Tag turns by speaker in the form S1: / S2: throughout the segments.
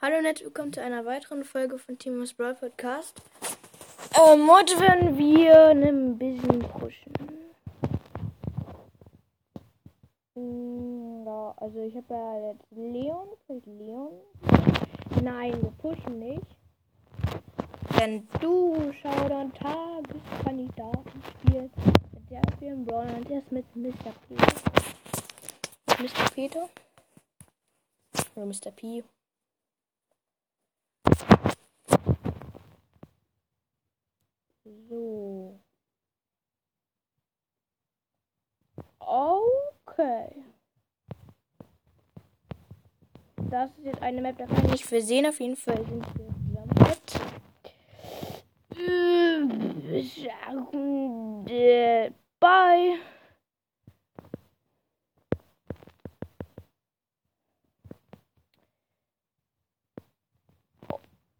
S1: Hallo und herzlich willkommen zu einer weiteren Folge von Timos Brawl Podcast. Ähm, heute werden wir ein bisschen pushen. Hm, Ja, also ich habe ja jetzt Leon. Vielleicht Leon? Nein, wir pushen nicht. Denn du dann Tageskandidaten spielen mit sehr vielen Brawlern und der ist mit Mr. Peter. Mr. Peter? Oder Mr. P. So. Okay. Das ist jetzt eine Map, da kann ich nicht für sehen. Auf jeden Fall sind wir. Äh, Bye.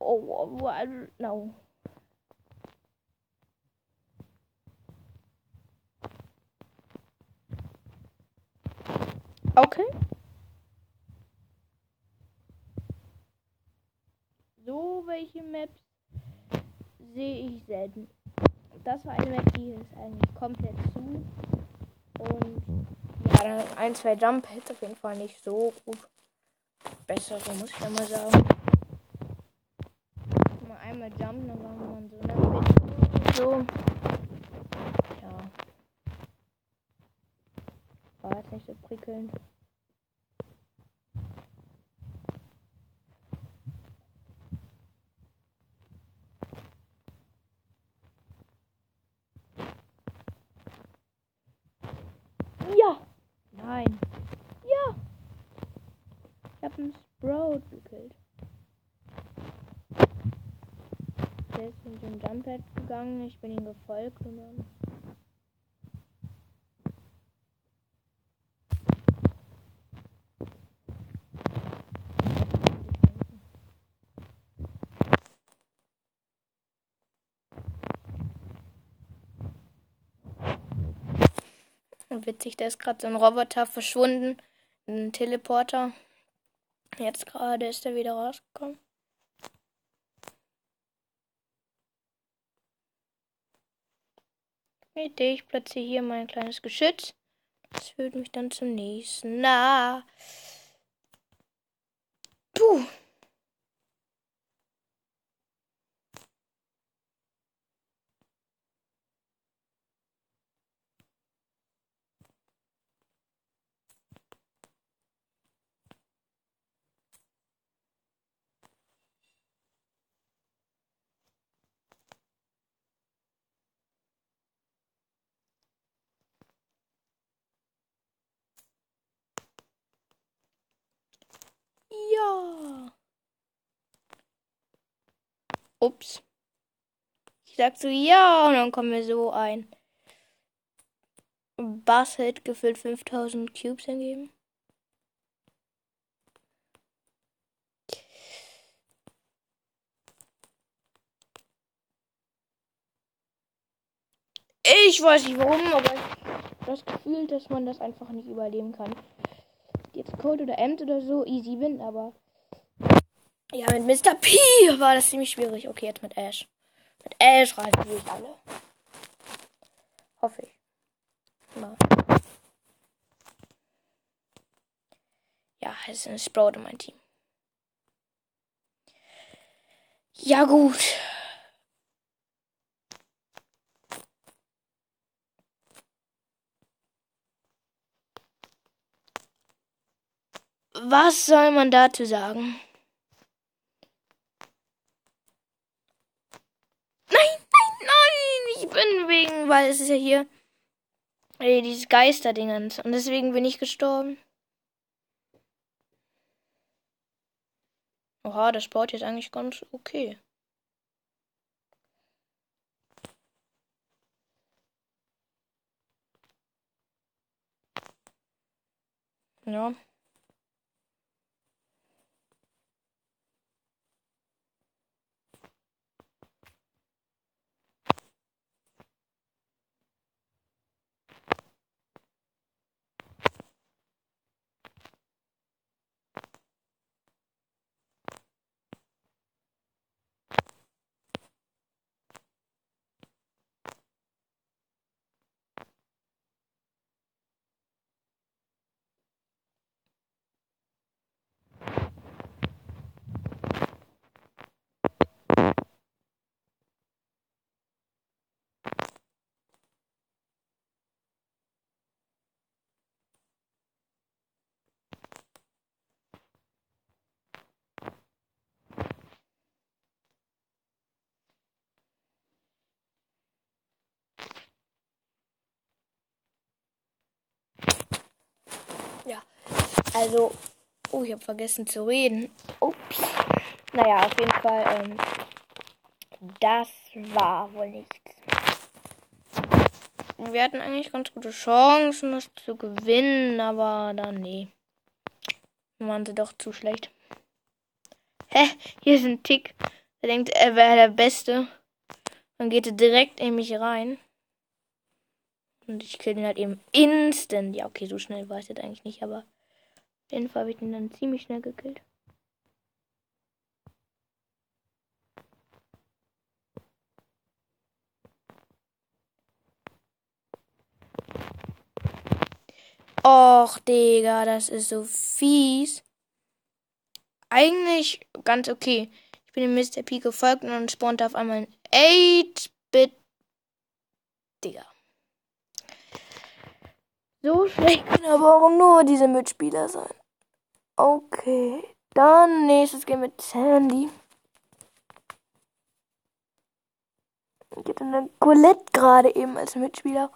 S1: Oh, I don't know. Okay. So welche Maps sehe ich selten. Das war eine Map, die ist eigentlich komplett zu. Und ja, dann ein, zwei Jump Hits auf jeden Fall nicht so gut. Bessere, muss ich ja mal sagen. Mal einmal jumpen, dann machen wir so. So. Ja. So prickelnd. Ja! Nein! Ja! Ich hab einen Sprout gekillt. Der ist in den Jumppad gegangen, ich bin ihm gefolgt und dann. Witzig, da ist gerade so ein Roboter verschwunden. Ein Teleporter. Jetzt gerade ist er wieder rausgekommen. Idee, ich platziere hier mein kleines Geschütz. Das führt mich dann zum nächsten. Na. Puh. Ja. Ups. Ich sag so ja und dann kommen wir so ein. Bass-Hit gefüllt 5000 Cubes eingeben. Ich weiß nicht warum, aber das Gefühl, dass man das einfach nicht überleben kann. Jetzt Code oder Ems oder so, easy win, aber. Ja, mit Mr. P war das ziemlich schwierig. Okay, jetzt mit Ash. Mit Ash reißen wir alle. Hoffe ich. Mal. Ja, es ist ein Sprout in mein Team. Ja, gut. Was soll man dazu sagen? Nein, nein, nein! Ich bin wegen, weil es ist ja hier ey, dieses Geisterdingens und deswegen bin ich gestorben. Oha, das baut jetzt eigentlich ganz okay. Ja. Ja. Also. Oh, ich habe vergessen zu reden. Ups. Naja, auf jeden Fall. Ähm, das war wohl nichts. Wir hatten eigentlich ganz gute Chancen, das zu gewinnen, aber dann nee. Waren sie doch zu schlecht. Hä? Hier ist ein Tick. Er denkt, er wäre der Beste. Dann geht er direkt in mich rein. Und ich kill ihn halt eben instant. Ja, okay, so schnell war es jetzt eigentlich nicht, aber auf jeden Fall habe ich ihn dann ziemlich schnell gekillt. Och, Digga, das ist so fies. Eigentlich ganz okay. Ich bin dem Mr. P gefolgt und dann spawnte auf einmal ein 8-Bit. Digga. So schlecht können aber auch nur diese Mitspieler sein. Okay. Dann nächstes Game mit Sandy. Hatte eine Colette gerade eben als Mitspieler.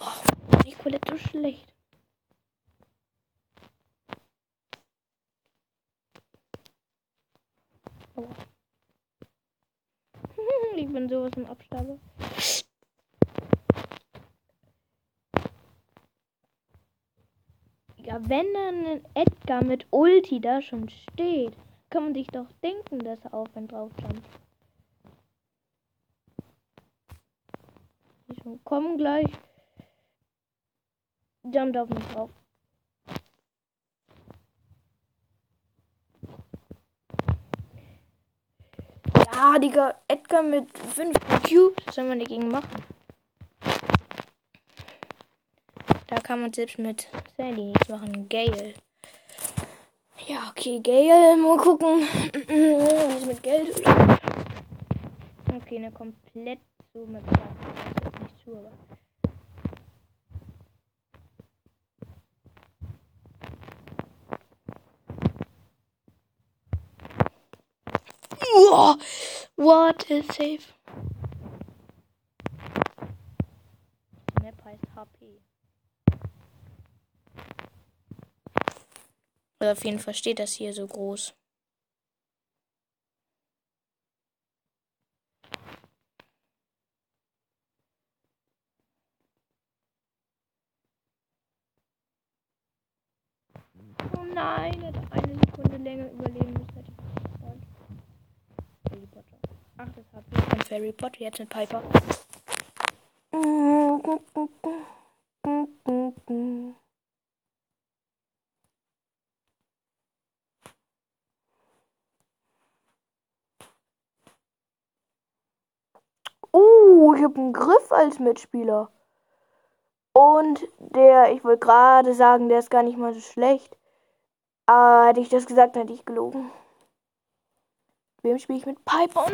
S1: Oh, die Colette so schlecht. Oh. ich bin sowas im Abstabe. Ja, wenn dann ein Edgar mit Ulti da schon steht, kann man sich doch denken, dass er auf und drauf jumpt. So, kommen gleich. Jumpt auf mich drauf. Ja, Digga, Edgar mit 5 Cubes, was soll man dagegen machen? Da kann man selbst mit Sandy nichts machen. Gale. Ja, okay, Gale. Mal gucken. Es mit Geld. Okay, eine komplett so mit Platz. Nicht zu, aber. what is safe? Map heißt HP. Oder auf jeden Fall steht das hier so groß. Oh nein, er hat eine Sekunde länger überleben müssen. Harry Potter. Ach, das hat ich Harry Potter, jetzt mit Piper. Einen Griff als Mitspieler. Und der, ich wollte gerade sagen, der ist gar nicht mal so schlecht. Aber hätte ich das gesagt, hätte ich gelogen. Wem spiele ich mit Piper?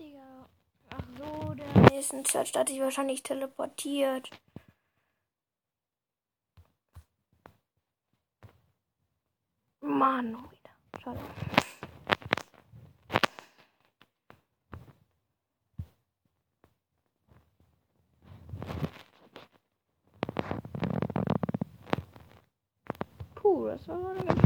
S1: Digga. Ach so, der nächsten Zeit hatte ich wahrscheinlich teleportiert. Mano, wieder. Schade. Puh, das war eine ganz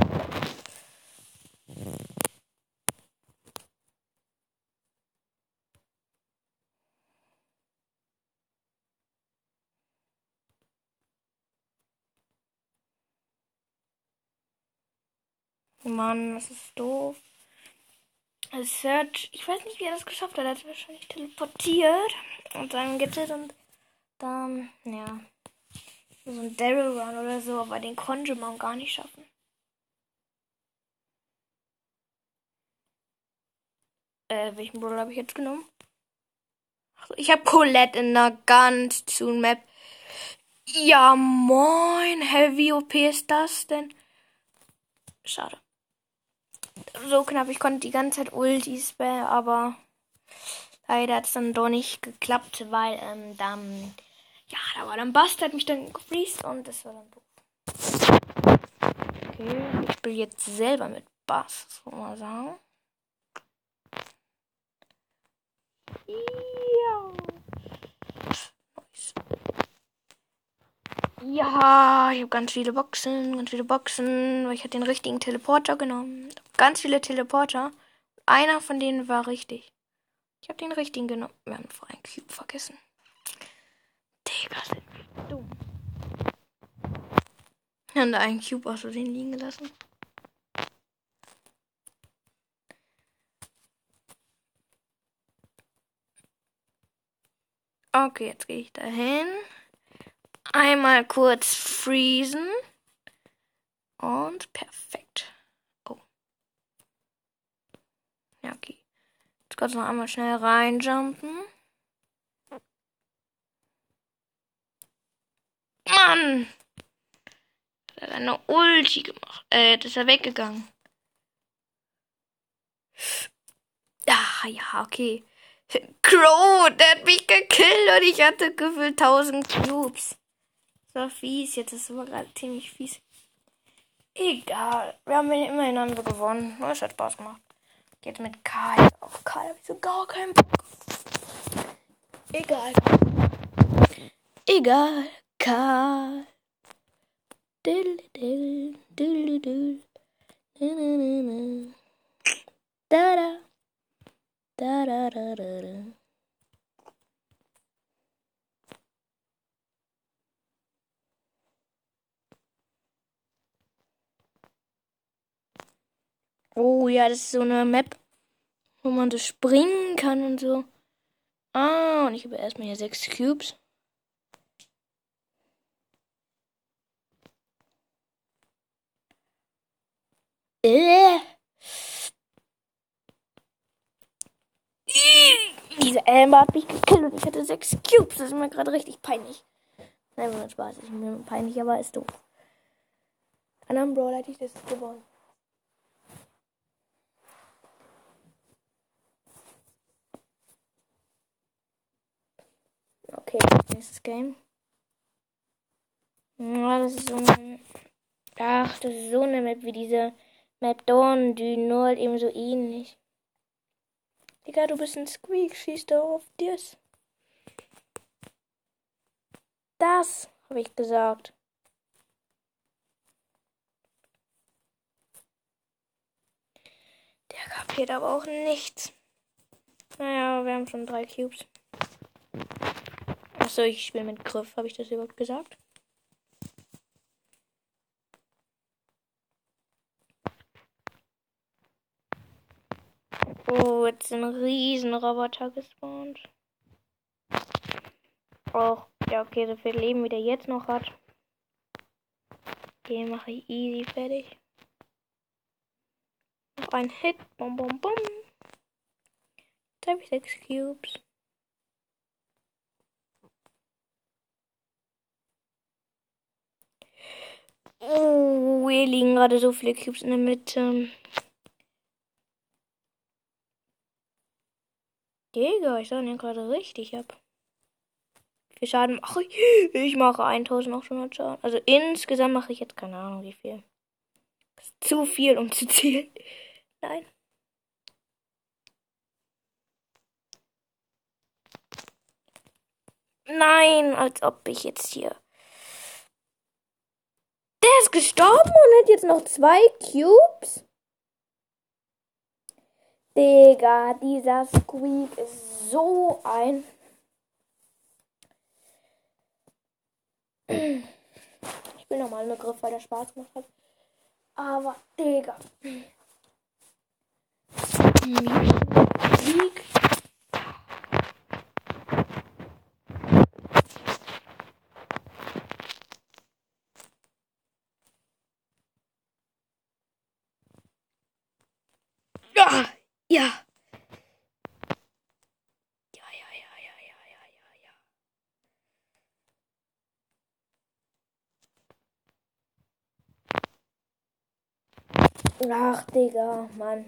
S1: Mann, das ist doof. Search, ich weiß nicht, wie er das geschafft hat. Er hat wahrscheinlich teleportiert und dann Gadget und dann, ja, so ein Daryl Run oder so, aber den konnte man gar nicht schaffen. Äh, welchen Brawler habe ich jetzt genommen? Ich habe Colette in einer ganz zu Map. Ja, moin. Heavy OP ist das denn? Schade so knapp. Ich konnte die ganze Zeit Ulti spammen, aber leider hat es dann doch nicht geklappt, weil ähm, dann, ja, da war dann Bast, hat mich dann gefriest und das war dann doof. Okay, ich spiele jetzt selber mit Bass, so mal sagen. Ja. Nice. Ja, ich habe ganz viele Boxen, ganz viele Boxen, weil ich habe den richtigen Teleporter genommen. Ganz viele Teleporter. Einer von denen war richtig. Ich habe den richtigen genommen. Wir haben vor einen Cube vergessen. Digga, sind wir dumm. Wir haben da einen Cube aus Versehen liegen gelassen. Okay, jetzt gehe ich dahin. Einmal kurz freezen. Und perfekt. Oh. Ja, okay. Jetzt kurz noch einmal schnell reinjumpen. Mann! Hat eine Ulti gemacht. Äh, jetzt ist er weggegangen. Ah, ja, okay. Crow, der hat mich gekillt und ich hatte gefühlt 1000 Cubes. War fies, jetzt ist aber gerade ziemlich fies. Egal, wir haben immerhin haben wir gewonnen. Es hat Spaß gemacht. Jetzt mit Karl. Auf Karl habe ich so gar keinen Bock. Egal. Egal. Karl. Dill, dill, dill, dill. Da, da. Da, da, da, da, da. Oh ja, das ist so eine Map, wo man so springen kann und so. Ah, und ich habe erstmal hier sechs Cubes. Äh. Diese Amber hat mich gekillt und ich hatte sechs Cubes. Das ist mir gerade richtig peinlich. Nein, war Spaß. Ich bin peinlich, aber ist doof. Anderen Brawl hätte ich das gewonnen. Okay, nächstes Game. Ja, das ist so eine. Ach, das ist so eine Map wie diese Map Dawn, die nur halt eben so ähnlich. Digga, du bist ein Squeak, schieß doch auf das. Das, habe ich gesagt. Der kapiert aber auch nichts. Naja, wir haben schon drei Cubes. Achso, ich spiele mit Griff. Habe ich das überhaupt gesagt? Oh, jetzt sind riesen Roboter gespawnt. Och, ja, okay, so viel Leben, wie der jetzt noch hat. Den mache ich easy fertig. Noch ein Hit. Bum, bum, bum. Jetzt habe ich sechs Cubes. Oh, hier liegen gerade so viele Cubes in der Mitte. Digga, ich sah den gerade richtig ab. Wie viel Schaden mache ich? Ich mache 1800 Schaden. Also insgesamt mache ich jetzt keine Ahnung wie viel. Zu viel, um zu zählen. Nein. Nein, als ob ich jetzt hier. Der ist gestorben und hat jetzt noch zwei Cubes. Digga, dieser Squeak ist so ein. Ich will nochmal einen Griff, weil der Spaß gemacht hat. Aber, Digga. Sieg. Ja, ja. Ja, ja, ja, ja, ja, ja, ja, ja. Ach, Digga, Mann.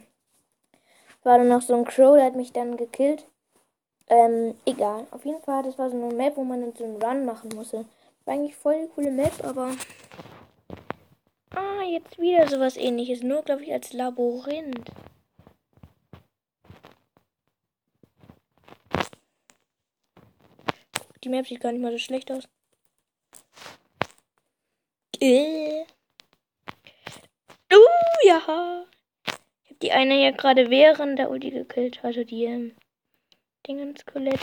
S1: War da noch so ein Crow, der hat mich dann gekillt. Ähm, egal. Auf jeden Fall, das war so eine Map, wo man dann so einen Run machen musste. War eigentlich voll die coole Map, aber. Ah, jetzt wieder sowas ähnliches. Nur, glaube ich, als Labyrinth. Die Map sieht gar nicht mal so schlecht aus. Äh. Ja. Ich habe die eine hier gerade während der Ulti gekillt. Also die ähm, Dingens-Skelett.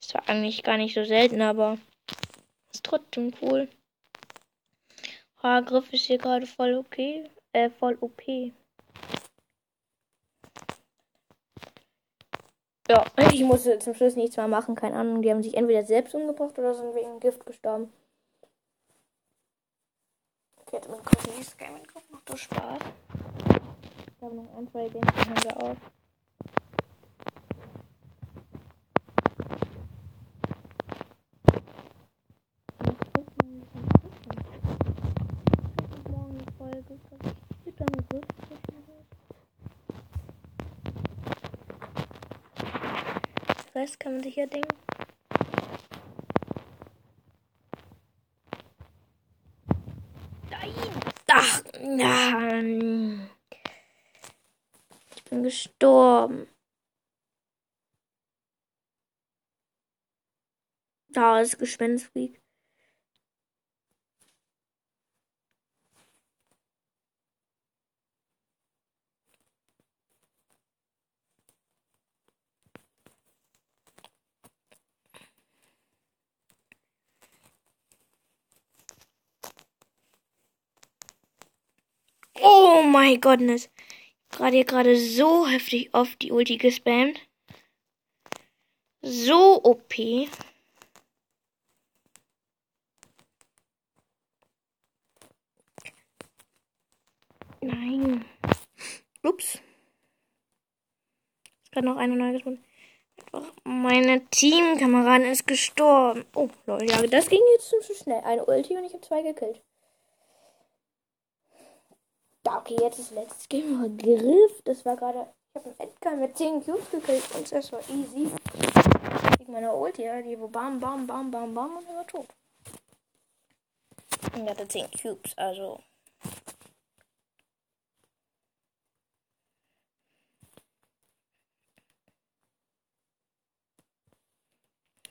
S1: Ist zwar eigentlich gar nicht so selten, aber ist trotzdem cool. Haargriff ist hier gerade voll okay. Äh, voll OP. Ja, ich musste zum Schluss nichts mehr machen. Keine Ahnung, die haben sich entweder selbst umgebracht oder sind wegen Gift gestorben. Okay, mit Cookies Gaming Group macht doch Spaß. Ich habe noch ein, zwei Games, haben wir auf. Morgen Folge. Ich dann gewusst. Was kann man sich ja denken? Nein! Ach, nein! Ich bin gestorben. Da ist Gespenstweek. Mein Gottness. Gerade gerade so heftig auf die Ulti gespammt. So OP. Nein. Ups. Es noch eine neue gefunden. Meine Teamkameradin ist gestorben. Oh, Leute, das ging jetzt zu schnell. Eine Ulti und ich habe zwei gekillt. Ja, okay, jetzt ist letztes Game Griff. Das war gerade. Ich habe einen Edgar mit 10 Cubes gekillt und das war easy. Gegen meine Ulti, ja, die wo bam, bam, bam, bam, bam und er war tot. Und er hatte 10 Cubes, also.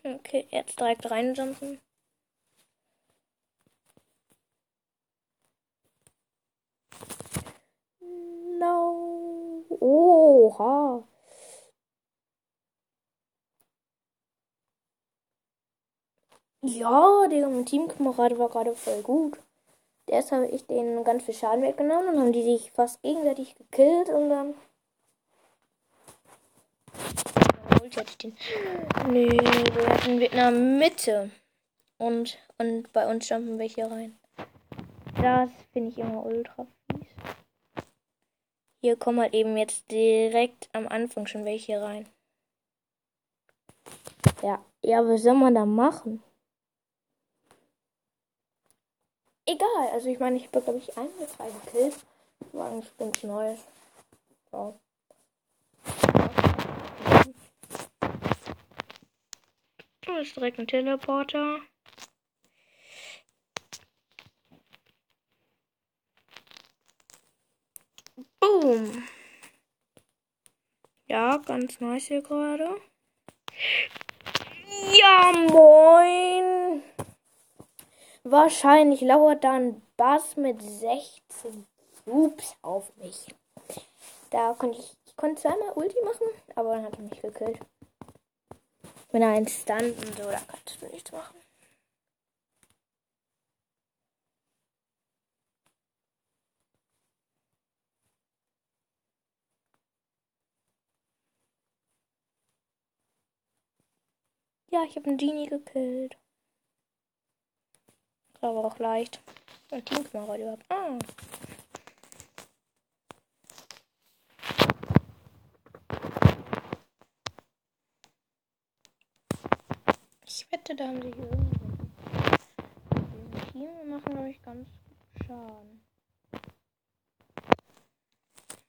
S1: Okay, jetzt direkt reinjumpen. No. Oha. Ja, der Teamkamerad war gerade voll gut. Erst habe ich denen ganz viel Schaden weggenommen und haben die sich fast gegenseitig gekillt und dann. Den. Nee, wir hatten Vietnam Mitte. Und, und bei uns jumpen welche rein. Das finde ich immer ultra. Hier kommen halt eben jetzt direkt am Anfang schon welche rein. Ja, ja, was soll man da machen? Egal, also ich meine, ich habe glaube ich ein oder zwei gekillt. Eigentlich ganz neu. Ja. Da ist direkt ein Teleporter. Boom. Ja, ganz nice hier gerade. Ja, moin. Wahrscheinlich lauert dann Bass mit 16 Cubes auf mich. Da konnte ich, ich konnte zweimal Ulti machen, aber dann hat er mich gekillt. Wenn er einen Stun und so, da kannst du nichts machen. Ja, ich habe einen Genie gekillt. Aber auch leicht. Und Teamkamera überhaupt. Ah. Ich wette, da haben sie hier irgendwo. Team machen, ich, ganz Schaden.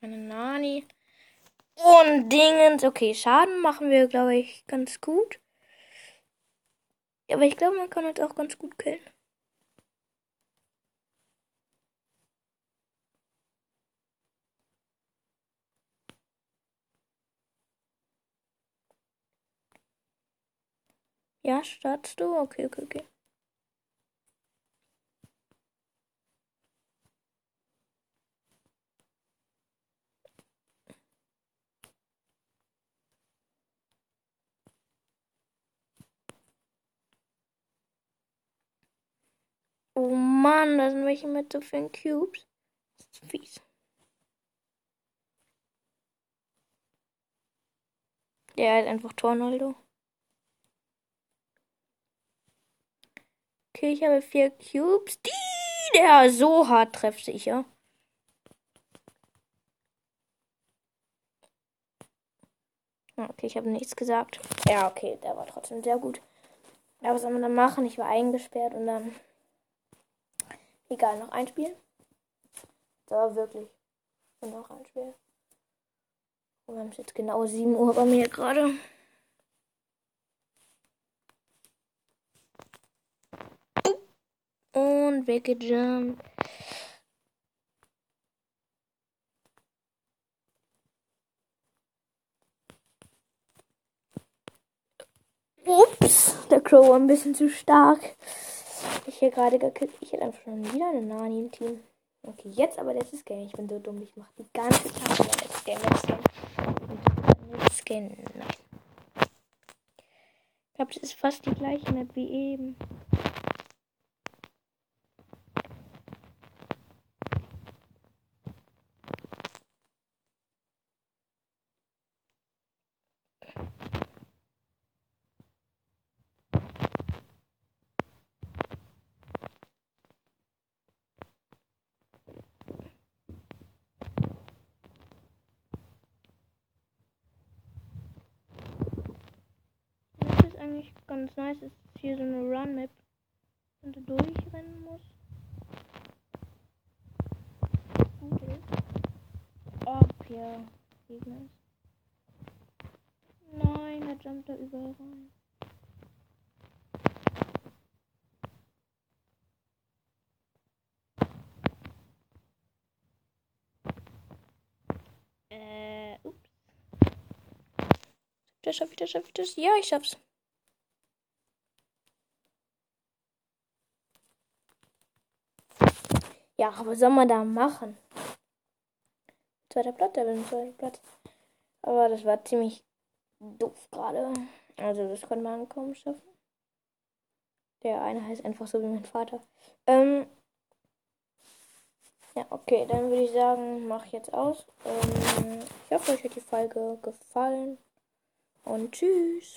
S1: Meine Nani. Und Dingens. Okay, Schaden machen wir, glaube ich, ganz gut. Ja, aber ich glaube, man kann uns auch ganz gut killen. Ja, startest du? Okay, okay, okay. Sind welche mit so vielen Cubes. Ist fies. Der hat einfach Tornado. Okay, ich habe vier Cubes. Die, der so hart treffsicher. Okay, ich habe nichts gesagt. Ja, okay, der war trotzdem sehr gut. Ja, was soll man dann machen? Ich war eingesperrt und dann. Egal, noch ein Spiel. Das war wirklich. Und noch ein Spiel. Und wir haben es jetzt genau 7 Uhr bei mir gerade. Und weggejumpt. Ups, der Crow war ein bisschen zu stark. Ich hier gerade gekillt. Ich hätte einfach schon wieder eine Nani im Team. Okay, jetzt aber letztes Game. Ich bin so dumm. Ich mache die ganze Zeit letztes Game. Letztes Game. Letztes Game. Nein. Ich glaube, das ist fast die gleiche Map wie eben. eigentlich ganz nice. Es ist hier so eine Run-Map, wenn du durchrennen musst. Gut ist. Ob ja Gegner ist. Nein, er jumpt da überall rein. Äh, ups. Das schaff ich, das schaff ich, das. Ja, ich schaff's. Ja, was soll man da machen? Zweiter Platz, der bin zweiter Platz. Aber das war ziemlich doof gerade. Also das konnte man kaum schaffen. Der eine heißt einfach so wie mein Vater. Ähm ja, okay, dann würde ich sagen, mach ich jetzt aus. Ähm ich hoffe, euch hat die Folge gefallen. Und tschüss.